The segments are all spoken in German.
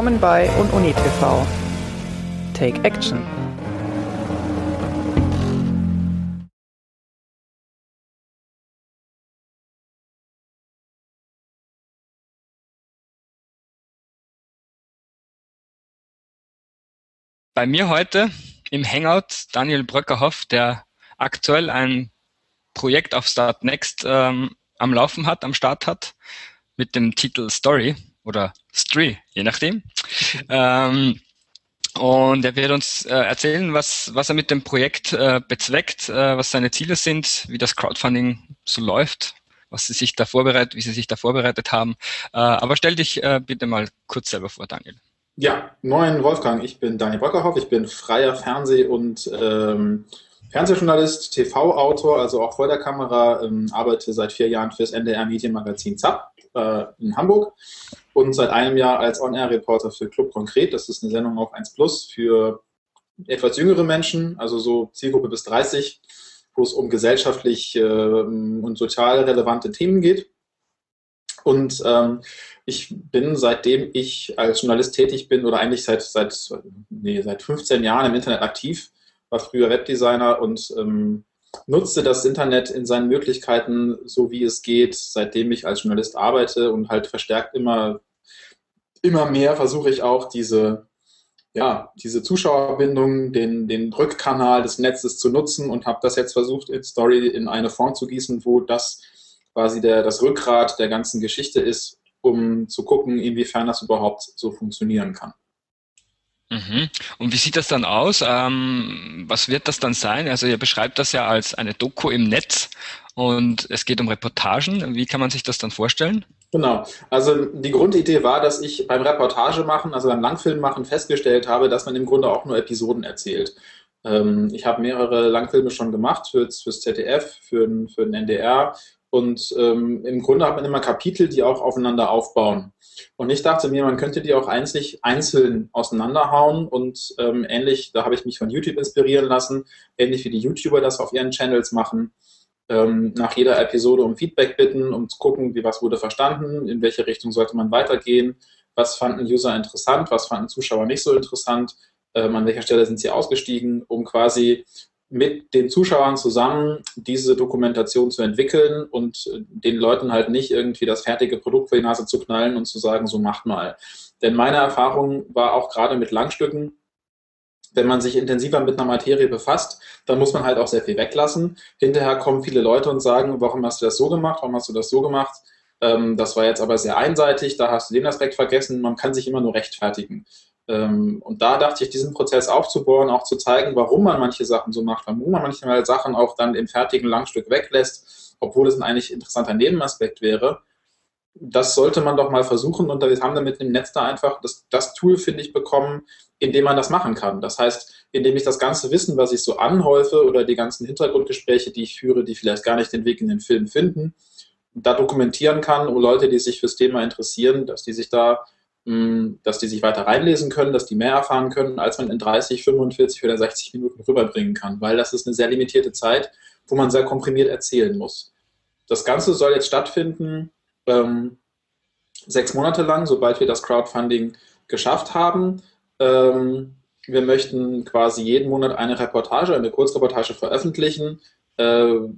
Willkommen bei Ununi TV. Take Action. Bei mir heute im Hangout Daniel Bröckerhoff, der aktuell ein Projekt auf Start Next ähm, am Laufen hat, am Start hat, mit dem Titel Story oder Stree, je nachdem. ähm, und er wird uns äh, erzählen, was, was er mit dem Projekt äh, bezweckt, äh, was seine Ziele sind, wie das Crowdfunding so läuft, was sie sich da vorbereitet, wie sie sich da vorbereitet haben. Äh, aber stell dich äh, bitte mal kurz selber vor, Daniel. Ja, moin Wolfgang, ich bin Daniel Brockerhoff, ich bin freier Fernseh- und ähm, Fernsehjournalist, TV-Autor, also auch vor der Kamera, ähm, arbeite seit vier Jahren fürs NDR-Medienmagazin ZAP äh, in Hamburg und seit einem Jahr als On-Air-Reporter für Club Konkret. Das ist eine Sendung auf 1 Plus für etwas jüngere Menschen, also so Zielgruppe bis 30, wo es um gesellschaftlich äh, und sozial relevante Themen geht. Und ähm, ich bin, seitdem ich als Journalist tätig bin, oder eigentlich seit, seit, nee, seit 15 Jahren im Internet aktiv, war früher Webdesigner und ähm, nutzte das Internet in seinen Möglichkeiten so wie es geht, seitdem ich als Journalist arbeite und halt verstärkt immer, immer mehr versuche ich auch diese, ja, diese Zuschauerbindung, den, den Rückkanal des Netzes zu nutzen und habe das jetzt versucht, in Story in eine Form zu gießen, wo das quasi der, das Rückgrat der ganzen Geschichte ist, um zu gucken, inwiefern das überhaupt so funktionieren kann. Mhm. Und wie sieht das dann aus? Ähm, was wird das dann sein? Also ihr beschreibt das ja als eine Doku im Netz und es geht um Reportagen. Wie kann man sich das dann vorstellen? Genau. Also die Grundidee war, dass ich beim Reportage machen, also beim Langfilm machen, festgestellt habe, dass man im Grunde auch nur Episoden erzählt. Ähm, ich habe mehrere Langfilme schon gemacht fürs, fürs ZDF, für, für den NDR und ähm, im Grunde hat man immer Kapitel, die auch aufeinander aufbauen. Und ich dachte mir, man könnte die auch einzig einzeln auseinanderhauen und ähm, ähnlich, da habe ich mich von YouTube inspirieren lassen, ähnlich wie die YouTuber das auf ihren Channels machen, ähm, nach jeder Episode um Feedback bitten, um zu gucken, wie was wurde verstanden, in welche Richtung sollte man weitergehen, was fanden User interessant, was fanden Zuschauer nicht so interessant, ähm, an welcher Stelle sind sie ausgestiegen, um quasi mit den Zuschauern zusammen diese Dokumentation zu entwickeln und den Leuten halt nicht irgendwie das fertige Produkt vor die Nase zu knallen und zu sagen, so macht mal. Denn meine Erfahrung war auch gerade mit Langstücken, wenn man sich intensiver mit einer Materie befasst, dann muss man halt auch sehr viel weglassen. Hinterher kommen viele Leute und sagen, warum hast du das so gemacht, warum hast du das so gemacht? Ähm, das war jetzt aber sehr einseitig, da hast du den Aspekt vergessen. Man kann sich immer nur rechtfertigen. Ähm, und da dachte ich, diesen Prozess aufzubauen, auch zu zeigen, warum man manche Sachen so macht, warum man manchmal Sachen auch dann im fertigen Langstück weglässt, obwohl es ein eigentlich interessanter Nebenaspekt wäre. Das sollte man doch mal versuchen und wir haben damit im Netz da einfach das, das Tool, finde ich, bekommen, in dem man das machen kann. Das heißt, indem ich das ganze Wissen, was ich so anhäufe oder die ganzen Hintergrundgespräche, die ich führe, die vielleicht gar nicht den Weg in den Film finden, da dokumentieren kann, um Leute, die sich fürs Thema interessieren, dass die sich da dass die sich weiter reinlesen können, dass die mehr erfahren können, als man in 30, 45 oder 60 Minuten rüberbringen kann, weil das ist eine sehr limitierte Zeit, wo man sehr komprimiert erzählen muss. Das Ganze soll jetzt stattfinden ähm, sechs Monate lang, sobald wir das Crowdfunding geschafft haben. Ähm, wir möchten quasi jeden Monat eine Reportage, eine Kurzreportage veröffentlichen, äh,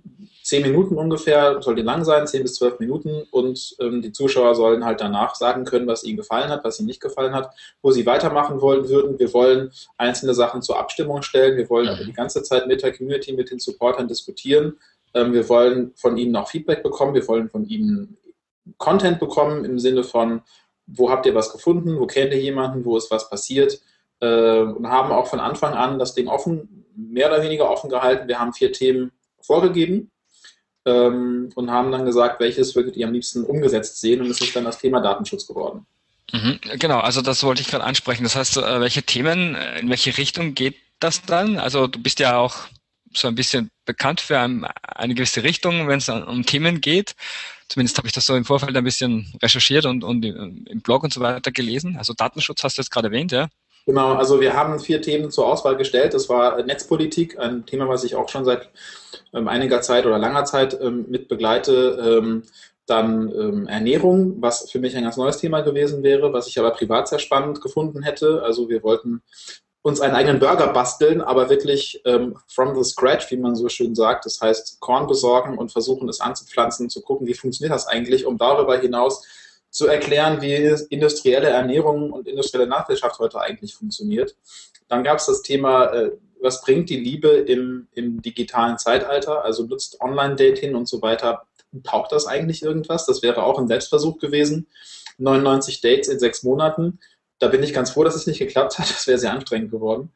zehn Minuten ungefähr, soll die lang sein, zehn bis zwölf Minuten. Und ähm, die Zuschauer sollen halt danach sagen können, was ihnen gefallen hat, was ihnen nicht gefallen hat, wo sie weitermachen wollen würden. Wir wollen einzelne Sachen zur Abstimmung stellen, wir wollen aber die ganze Zeit mit der Community, mit den Supportern diskutieren. Ähm, wir wollen von ihnen auch Feedback bekommen, wir wollen von ihnen Content bekommen im Sinne von, wo habt ihr was gefunden, wo kennt ihr jemanden, wo ist was passiert? Äh, und haben auch von Anfang an das Ding offen, mehr oder weniger offen gehalten. Wir haben vier Themen vorgegeben ähm, und haben dann gesagt, welches würdet ihr am liebsten umgesetzt sehen und es ist dann das Thema Datenschutz geworden. Mhm, genau, also das wollte ich gerade ansprechen. Das heißt, äh, welche Themen, äh, in welche Richtung geht das dann? Also du bist ja auch so ein bisschen bekannt für ein, eine gewisse Richtung, wenn es um Themen geht. Zumindest habe ich das so im Vorfeld ein bisschen recherchiert und, und im Blog und so weiter gelesen. Also Datenschutz hast du jetzt gerade erwähnt, ja? Genau, also wir haben vier Themen zur Auswahl gestellt. Das war Netzpolitik, ein Thema, was ich auch schon seit ähm, einiger Zeit oder langer Zeit ähm, mit begleite. Ähm, dann ähm, Ernährung, was für mich ein ganz neues Thema gewesen wäre, was ich aber privat sehr spannend gefunden hätte. Also wir wollten uns einen eigenen Burger basteln, aber wirklich ähm, from the scratch, wie man so schön sagt. Das heißt, Korn besorgen und versuchen, es anzupflanzen, zu gucken, wie funktioniert das eigentlich, um darüber hinaus zu erklären, wie industrielle Ernährung und industrielle Landwirtschaft heute eigentlich funktioniert. Dann gab es das Thema, äh, was bringt die Liebe im, im digitalen Zeitalter? Also nutzt Online-Dating und so weiter. Taucht das eigentlich irgendwas? Das wäre auch ein Selbstversuch gewesen. 99 Dates in sechs Monaten da bin ich ganz froh, dass es nicht geklappt hat. Das wäre sehr anstrengend geworden.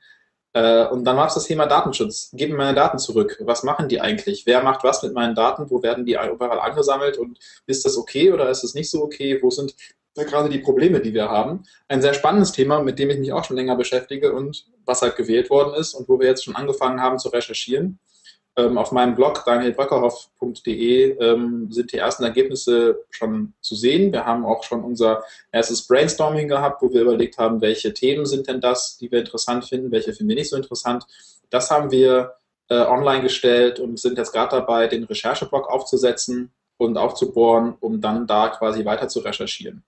Äh, und dann war es das Thema Datenschutz. Geben meine Daten zurück. Was machen die eigentlich? Wer macht was mit meinen Daten? Wo werden die überall angesammelt? Und ist das okay oder ist es nicht so okay? Wo sind gerade die Probleme, die wir haben? Ein sehr spannendes Thema, mit dem ich mich auch schon länger beschäftige und was halt gewählt worden ist und wo wir jetzt schon angefangen haben zu recherchieren. Ähm, auf meinem Blog danielbröckerhoff.de ähm, sind die ersten Ergebnisse schon zu sehen. Wir haben auch schon unser erstes Brainstorming gehabt, wo wir überlegt haben, welche Themen sind denn das, die wir interessant finden, welche finden wir nicht so interessant. Das haben wir äh, online gestellt und sind jetzt gerade dabei, den Rechercheblog aufzusetzen und aufzubohren, um dann da quasi weiter zu recherchieren.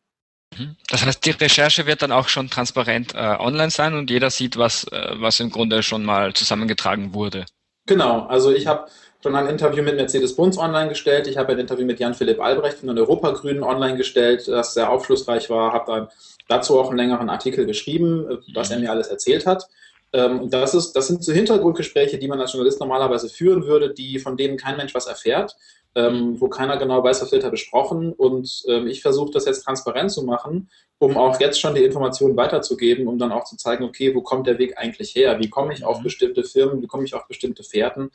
Mhm. Das heißt, die Recherche wird dann auch schon transparent äh, online sein und jeder sieht, was, äh, was im Grunde schon mal zusammengetragen wurde. Genau, also ich habe schon ein Interview mit Mercedes Bunz online gestellt. Ich habe ein Interview mit Jan-Philipp Albrecht von den Europagrünen online gestellt, das sehr aufschlussreich war. Habe dann dazu auch einen längeren Artikel geschrieben, was er mir alles erzählt hat. Ähm, und das, ist, das sind so Hintergrundgespräche, die man als Journalist normalerweise führen würde, die von denen kein Mensch was erfährt, ähm, wo keiner genau weiß, was wird da besprochen. Und ähm, ich versuche das jetzt transparent zu machen, um auch jetzt schon die Informationen weiterzugeben, um dann auch zu zeigen, okay, wo kommt der Weg eigentlich her? Wie komme ich auf mhm. bestimmte Firmen? Wie komme ich auf bestimmte Fährten?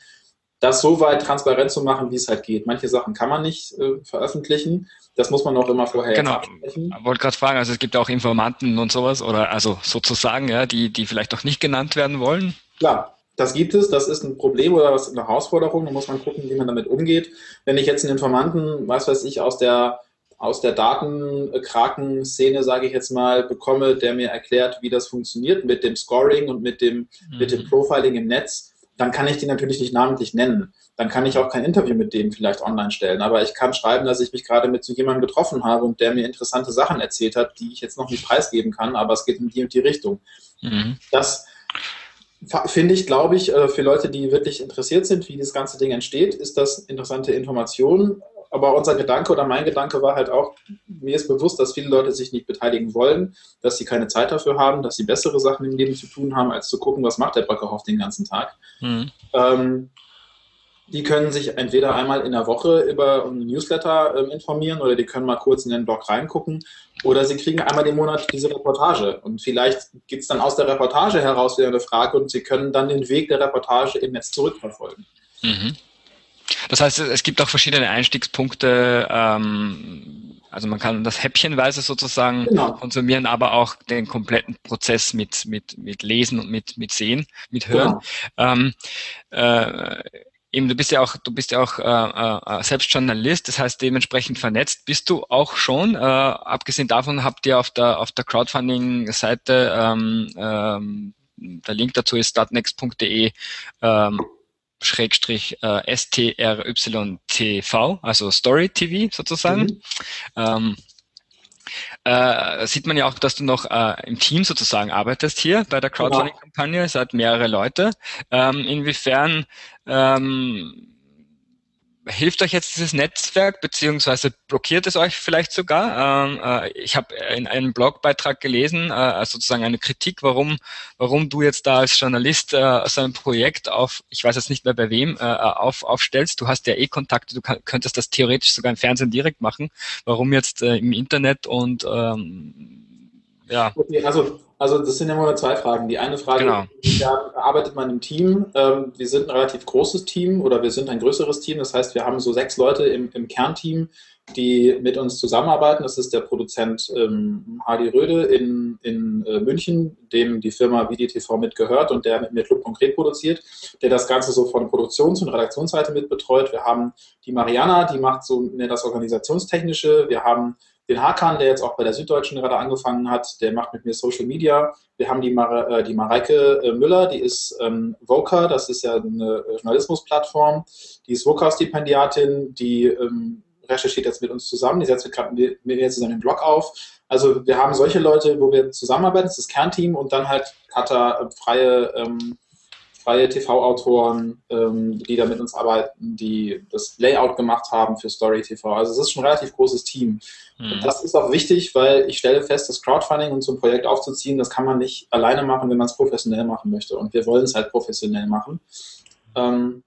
Das so weit transparent zu machen, wie es halt geht. Manche Sachen kann man nicht äh, veröffentlichen. Das muss man auch immer vorher genau. absprechen. Ich wollte gerade fragen, also es gibt auch Informanten und sowas oder also sozusagen, ja, die, die vielleicht auch nicht genannt werden wollen. Klar, das gibt es, das ist ein Problem oder was eine Herausforderung, da muss man gucken, wie man damit umgeht. Wenn ich jetzt einen Informanten, was weiß ich, aus der aus der Datenkraken-Szene, sage ich jetzt mal, bekomme, der mir erklärt, wie das funktioniert mit dem Scoring und mit dem, mhm. mit dem mhm. Profiling im Netz, dann kann ich die natürlich nicht namentlich nennen. Dann kann ich auch kein Interview mit dem vielleicht online stellen. Aber ich kann schreiben, dass ich mich gerade mit so jemandem getroffen habe und der mir interessante Sachen erzählt hat, die ich jetzt noch nicht preisgeben kann, aber es geht in die und die Richtung. Mhm. Das finde ich, glaube ich, äh, für Leute, die wirklich interessiert sind, wie das ganze Ding entsteht, ist das interessante Information. Aber unser Gedanke oder mein Gedanke war halt auch, mir ist bewusst, dass viele Leute sich nicht beteiligen wollen, dass sie keine Zeit dafür haben, dass sie bessere Sachen im Leben zu tun haben, als zu gucken, was macht der Bröckerhoff den ganzen Tag. Mhm. Ähm, die können sich entweder einmal in der Woche über einen Newsletter äh, informieren oder die können mal kurz in den Blog reingucken oder sie kriegen einmal im Monat diese Reportage und vielleicht gibt es dann aus der Reportage heraus wieder eine Frage und sie können dann den Weg der Reportage im Netz zurückverfolgen. Mhm. Das heißt, es gibt auch verschiedene Einstiegspunkte. Ähm, also man kann das häppchenweise sozusagen genau. konsumieren, aber auch den kompletten Prozess mit, mit, mit Lesen und mit, mit Sehen, mit Hören. Genau. Ähm, äh, eben, du bist ja auch, du bist ja auch äh, äh, selbst Journalist, das heißt dementsprechend vernetzt. Bist du auch schon? Äh, abgesehen davon habt ihr auf der auf der Crowdfunding-Seite ähm, ähm, der Link dazu ist startnext.de ähm, Schrägstrich äh, STRYTV, also Story TV sozusagen. Mhm. Ähm, äh, sieht man ja auch, dass du noch äh, im Team sozusagen arbeitest hier bei der genau. Crowdfunding-Kampagne, seid mehrere Leute. Ähm, inwiefern ähm, hilft euch jetzt dieses Netzwerk, beziehungsweise blockiert es euch vielleicht sogar? Ähm, äh, ich habe in einem Blogbeitrag gelesen, äh, also sozusagen eine Kritik, warum, warum du jetzt da als Journalist äh, so ein Projekt auf, ich weiß jetzt nicht mehr bei wem, äh, auf, aufstellst. Du hast ja eh Kontakte, du kann, könntest das theoretisch sogar im Fernsehen direkt machen. Warum jetzt äh, im Internet und ähm, ja. Okay, also also das sind ja immer zwei Fragen. Die eine Frage, genau. ja, arbeitet man im Team? Ähm, wir sind ein relativ großes Team oder wir sind ein größeres Team. Das heißt, wir haben so sechs Leute im, im Kernteam, die mit uns zusammenarbeiten. Das ist der Produzent ähm, Hardy Röde in, in äh, München, dem die Firma VDTV mitgehört und der mit mir Club konkret produziert, der das Ganze so von Produktions- und Redaktionsseite mit betreut. Wir haben die Mariana, die macht so mehr das Organisationstechnische. Wir haben den Hakan, der jetzt auch bei der Süddeutschen gerade angefangen hat, der macht mit mir Social Media. Wir haben die, Mar äh, die Mareike äh, Müller, die ist ähm, Voca, das ist ja eine Journalismusplattform. Die ist Voca-Stipendiatin, die ähm, recherchiert jetzt mit uns zusammen, die setzt gerade mit mir zusammen den Blog auf. Also wir haben solche Leute, wo wir zusammenarbeiten, das ist das Kernteam und dann halt Cutter, äh, freie, ähm, freie TV-Autoren, ähm, die da mit uns arbeiten, die das Layout gemacht haben für Story TV. Also es ist schon ein relativ großes Team. Mhm. Das ist auch wichtig, weil ich stelle fest, das Crowdfunding und so ein Projekt aufzuziehen, das kann man nicht alleine machen, wenn man es professionell machen möchte. Und wir wollen es halt professionell machen. Ähm,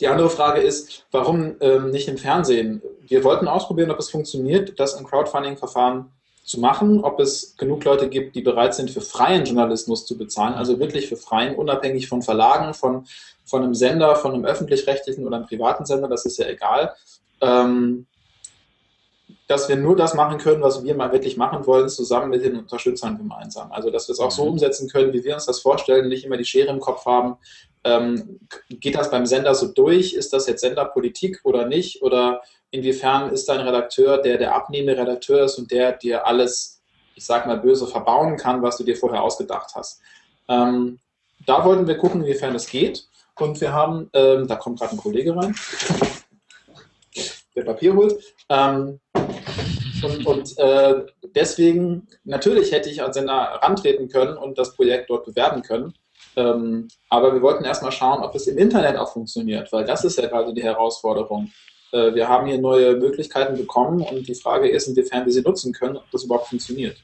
die andere Frage ist, warum ähm, nicht im Fernsehen? Wir wollten ausprobieren, ob es funktioniert, das ein Crowdfunding-Verfahren zu machen, ob es genug Leute gibt, die bereit sind, für freien Journalismus zu bezahlen, also wirklich für freien, unabhängig von Verlagen, von, von einem Sender, von einem öffentlich-rechtlichen oder einem privaten Sender, das ist ja egal. Ähm, dass wir nur das machen können, was wir mal wirklich machen wollen, zusammen mit den Unterstützern gemeinsam. Also, dass wir es auch so mhm. umsetzen können, wie wir uns das vorstellen, nicht immer die Schere im Kopf haben. Ähm, geht das beim Sender so durch? Ist das jetzt Senderpolitik oder nicht? Oder inwiefern ist dein Redakteur, der der abnehmende Redakteur ist und der dir alles, ich sag mal, böse verbauen kann, was du dir vorher ausgedacht hast? Ähm, da wollten wir gucken, inwiefern es geht. Und wir haben, ähm, da kommt gerade ein Kollege rein, der Papier holt. Ähm, und, und äh, deswegen, natürlich hätte ich als Sender rantreten können und das Projekt dort bewerben können. Ähm, aber wir wollten erstmal schauen, ob es im Internet auch funktioniert, weil das ist ja gerade die Herausforderung. Äh, wir haben hier neue Möglichkeiten bekommen und die Frage ist, inwiefern wir sie nutzen können, ob das überhaupt funktioniert.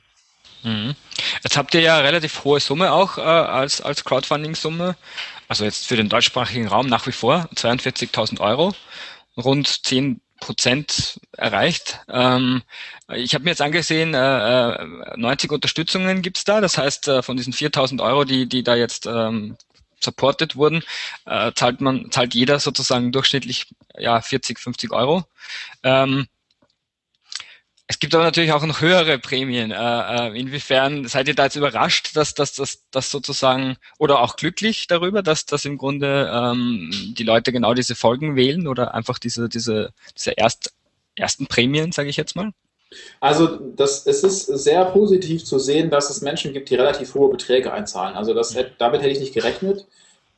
Mhm. Jetzt habt ihr ja relativ hohe Summe auch äh, als, als Crowdfunding-Summe. Also jetzt für den deutschsprachigen Raum nach wie vor 42.000 Euro. Rund 10 Prozent erreicht. Ähm, ich habe mir jetzt angesehen, äh, 90 äh, Unterstützungen gibt's da. Das heißt, äh, von diesen 4.000 Euro, die, die da jetzt ähm, supported wurden, äh, zahlt man, zahlt jeder sozusagen durchschnittlich ja 40, 50 Euro. Ähm, es gibt aber natürlich auch noch höhere Prämien. Äh, äh, inwiefern seid ihr da jetzt überrascht, dass das dass, dass sozusagen oder auch glücklich darüber, dass dass im Grunde ähm, die Leute genau diese Folgen wählen oder einfach diese diese diese erst, ersten Prämien, sage ich jetzt mal? Also das, es ist sehr positiv zu sehen, dass es Menschen gibt, die relativ hohe Beträge einzahlen. Also das, damit hätte ich nicht gerechnet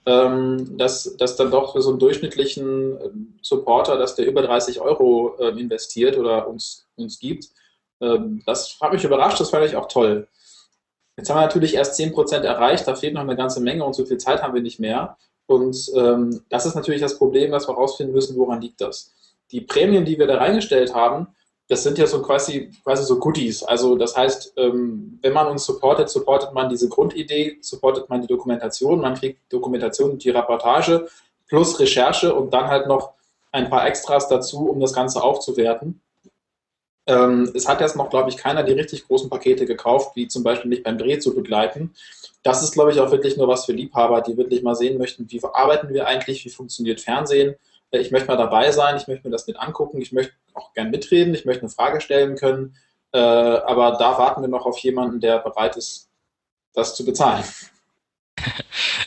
ähm, dass, dass dann doch für so einen durchschnittlichen ähm, Supporter, dass der über 30 Euro äh, investiert oder uns, uns gibt. Ähm, das hat mich überrascht, das fand ich auch toll. Jetzt haben wir natürlich erst 10% erreicht, da fehlt noch eine ganze Menge und so viel Zeit haben wir nicht mehr. Und ähm, das ist natürlich das Problem, dass wir herausfinden müssen, woran liegt das. Die Prämien, die wir da reingestellt haben, das sind ja so quasi, quasi so Goodies. Also das heißt, ähm, wenn man uns supportet, supportet man diese Grundidee, supportet man die Dokumentation, man kriegt Dokumentation und die Reportage plus Recherche und dann halt noch ein paar Extras dazu, um das Ganze aufzuwerten. Ähm, es hat jetzt noch, glaube ich, keiner die richtig großen Pakete gekauft, wie zum Beispiel mich beim Dreh zu begleiten. Das ist, glaube ich, auch wirklich nur was für Liebhaber, die wirklich mal sehen möchten, wie arbeiten wir eigentlich, wie funktioniert Fernsehen, ich möchte mal dabei sein, ich möchte mir das mit angucken, ich möchte auch gern mitreden, ich möchte eine Frage stellen können, äh, aber da warten wir noch auf jemanden, der bereit ist, das zu bezahlen.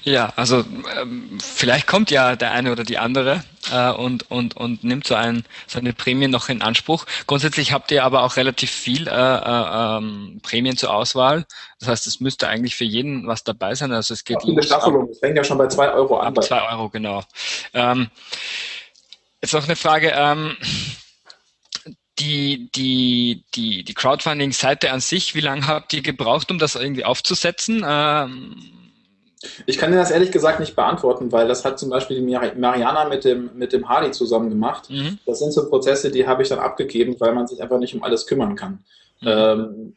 Ja, also ähm, vielleicht kommt ja der eine oder die andere äh, und, und, und nimmt so, ein, so eine Prämie noch in Anspruch. Grundsätzlich habt ihr aber auch relativ viel äh, äh, ähm, Prämien zur Auswahl. Das heißt, es müsste eigentlich für jeden was dabei sein. Also es geht ja, los. Staffelung, es fängt ja schon bei zwei Euro an. Bei zwei Euro, genau. Ähm, Jetzt noch eine Frage. Ähm, die, die, die, die Crowdfunding-Seite an sich, wie lange habt ihr gebraucht, um das irgendwie aufzusetzen? Ähm, ich kann dir das ehrlich gesagt nicht beantworten, weil das hat zum Beispiel die Mariana mit dem, mit dem Hardy zusammen gemacht. Mhm. Das sind so Prozesse, die habe ich dann abgegeben, weil man sich einfach nicht um alles kümmern kann. Mhm. Ähm,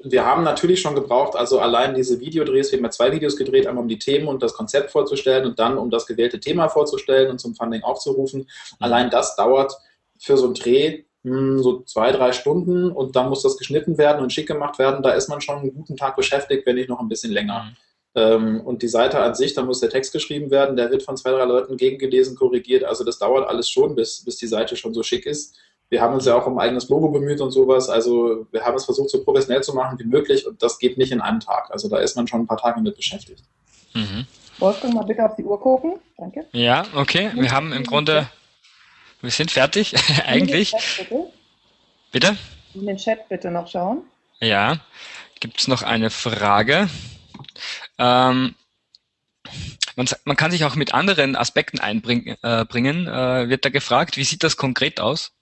wir haben natürlich schon gebraucht, also allein diese Videodrehs, wir haben ja zwei Videos gedreht, einmal um die Themen und das Konzept vorzustellen und dann um das gewählte Thema vorzustellen und zum Funding aufzurufen. Mhm. Allein das dauert für so einen Dreh hm, so zwei, drei Stunden und dann muss das geschnitten werden und schick gemacht werden. Da ist man schon einen guten Tag beschäftigt, wenn nicht noch ein bisschen länger. Ähm, und die Seite an sich, da muss der Text geschrieben werden, der wird von zwei, drei Leuten gegengelesen, korrigiert. Also das dauert alles schon, bis, bis die Seite schon so schick ist. Wir haben uns ja auch um ein eigenes Logo bemüht und sowas. Also wir haben es versucht, so professionell zu machen wie möglich und das geht nicht in einem Tag. Also da ist man schon ein paar Tage mit beschäftigt. Mhm. Wolfgang, mal bitte auf die Uhr gucken. Danke. Ja, okay. Wir haben im Grunde, wir sind fertig, eigentlich. Bitte? In den Chat bitte noch schauen. Ja. Gibt es noch eine Frage? Ähm, man, man, kann sich auch mit anderen Aspekten einbringen, äh, äh, wird da gefragt. Wie sieht das konkret aus?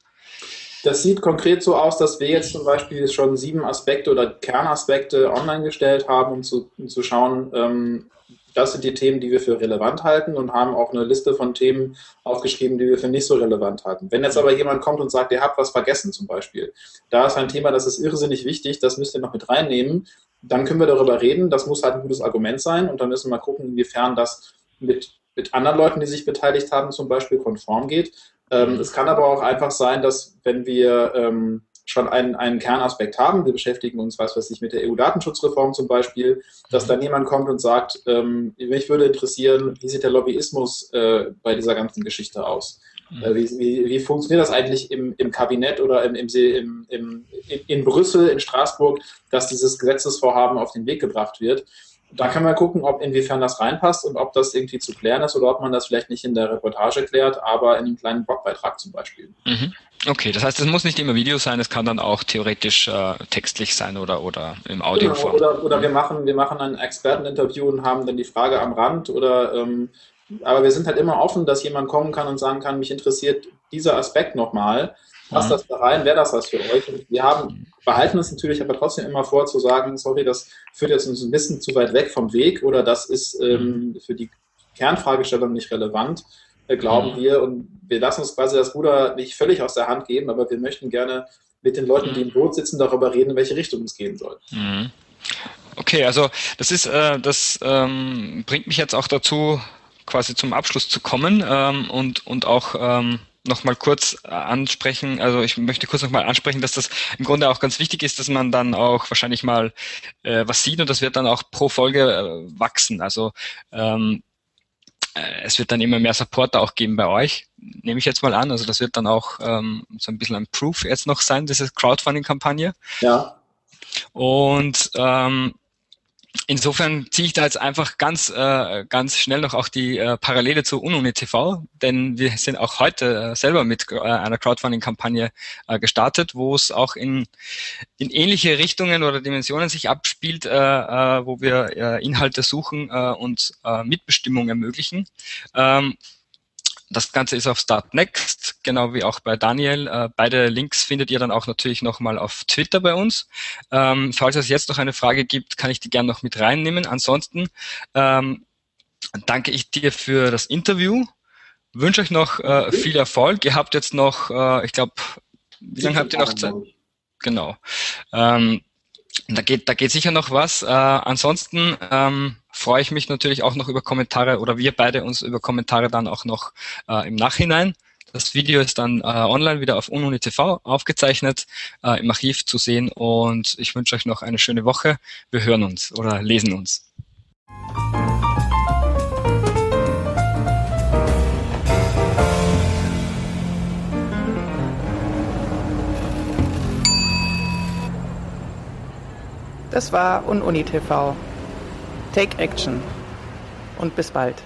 Das sieht konkret so aus, dass wir jetzt zum Beispiel schon sieben Aspekte oder Kernaspekte online gestellt haben, um zu, um zu schauen, ähm, das sind die Themen, die wir für relevant halten und haben auch eine Liste von Themen aufgeschrieben, die wir für nicht so relevant halten. Wenn jetzt aber jemand kommt und sagt, ihr habt was vergessen zum Beispiel, da ist ein Thema, das ist irrsinnig wichtig, das müsst ihr noch mit reinnehmen, dann können wir darüber reden. Das muss halt ein gutes Argument sein und dann müssen wir mal gucken, inwiefern das mit, mit anderen Leuten, die sich beteiligt haben, zum Beispiel konform geht. Ähm, es kann aber auch einfach sein, dass wenn wir ähm, schon einen, einen Kernaspekt haben. Wir beschäftigen uns, was weiß ich, mit der EU-Datenschutzreform zum Beispiel, dass mhm. dann jemand kommt und sagt, ähm, mich würde interessieren, wie sieht der Lobbyismus äh, bei dieser ganzen Geschichte aus? Mhm. Äh, wie, wie, wie, funktioniert das eigentlich im, im Kabinett oder im, im, im, in Brüssel, in Straßburg, dass dieses Gesetzesvorhaben auf den Weg gebracht wird? Da kann man gucken, ob inwiefern das reinpasst und ob das irgendwie zu klären ist oder ob man das vielleicht nicht in der Reportage klärt, aber in einem kleinen Blogbeitrag zum Beispiel. Mhm. Okay, das heißt, es muss nicht immer Video sein, es kann dann auch theoretisch äh, textlich sein oder, oder im Audio. Genau, oder, oder wir machen, wir machen ein Experteninterview und haben dann die Frage am Rand oder ähm, aber wir sind halt immer offen, dass jemand kommen kann und sagen kann, mich interessiert dieser Aspekt nochmal. Passt mhm. das da rein? Wäre das was für euch? Und wir haben, behalten uns natürlich aber trotzdem immer vor zu sagen, sorry, das führt jetzt uns ein bisschen zu weit weg vom Weg oder das ist ähm, mhm. für die Kernfragestellung nicht relevant. Äh, glauben mhm. wir. Und wir lassen uns quasi das Ruder nicht völlig aus der Hand geben, aber wir möchten gerne mit den Leuten, die im Boot sitzen, darüber reden, in welche Richtung es gehen soll. Mhm. Okay, also das ist, äh, das ähm, bringt mich jetzt auch dazu, quasi zum Abschluss zu kommen ähm, und, und auch ähm, noch kurz äh, ansprechen, also ich möchte kurz noch mal ansprechen, dass das im Grunde auch ganz wichtig ist, dass man dann auch wahrscheinlich mal äh, was sieht und das wird dann auch pro Folge äh, wachsen. Also ähm, äh, es wird dann immer mehr Supporter auch geben bei euch, nehme ich jetzt mal an. Also das wird dann auch ähm, so ein bisschen ein Proof jetzt noch sein, diese Crowdfunding-Kampagne. Ja. Und ähm, Insofern ziehe ich da jetzt einfach ganz, äh, ganz schnell noch auch die äh, Parallele zu Ununi TV, denn wir sind auch heute äh, selber mit äh, einer Crowdfunding-Kampagne äh, gestartet, wo es auch in, in ähnliche Richtungen oder Dimensionen sich abspielt, äh, äh, wo wir äh, Inhalte suchen äh, und äh, Mitbestimmung ermöglichen. Ähm, das Ganze ist auf Start Next, genau wie auch bei Daniel. Äh, beide Links findet ihr dann auch natürlich nochmal auf Twitter bei uns. Ähm, falls es jetzt noch eine Frage gibt, kann ich die gerne noch mit reinnehmen. Ansonsten ähm, danke ich dir für das Interview. Wünsche euch noch äh, viel Erfolg. Ihr habt jetzt noch, äh, ich glaube, wie lange habt ihr noch Zeit? Genau. Ähm, da geht, da geht sicher noch was. Äh, ansonsten ähm, freue ich mich natürlich auch noch über Kommentare oder wir beide uns über Kommentare dann auch noch äh, im Nachhinein. Das Video ist dann äh, online wieder auf Ununi TV aufgezeichnet, äh, im Archiv zu sehen und ich wünsche euch noch eine schöne Woche. Wir hören uns oder lesen uns. Das war UnUni TV. Take Action und bis bald.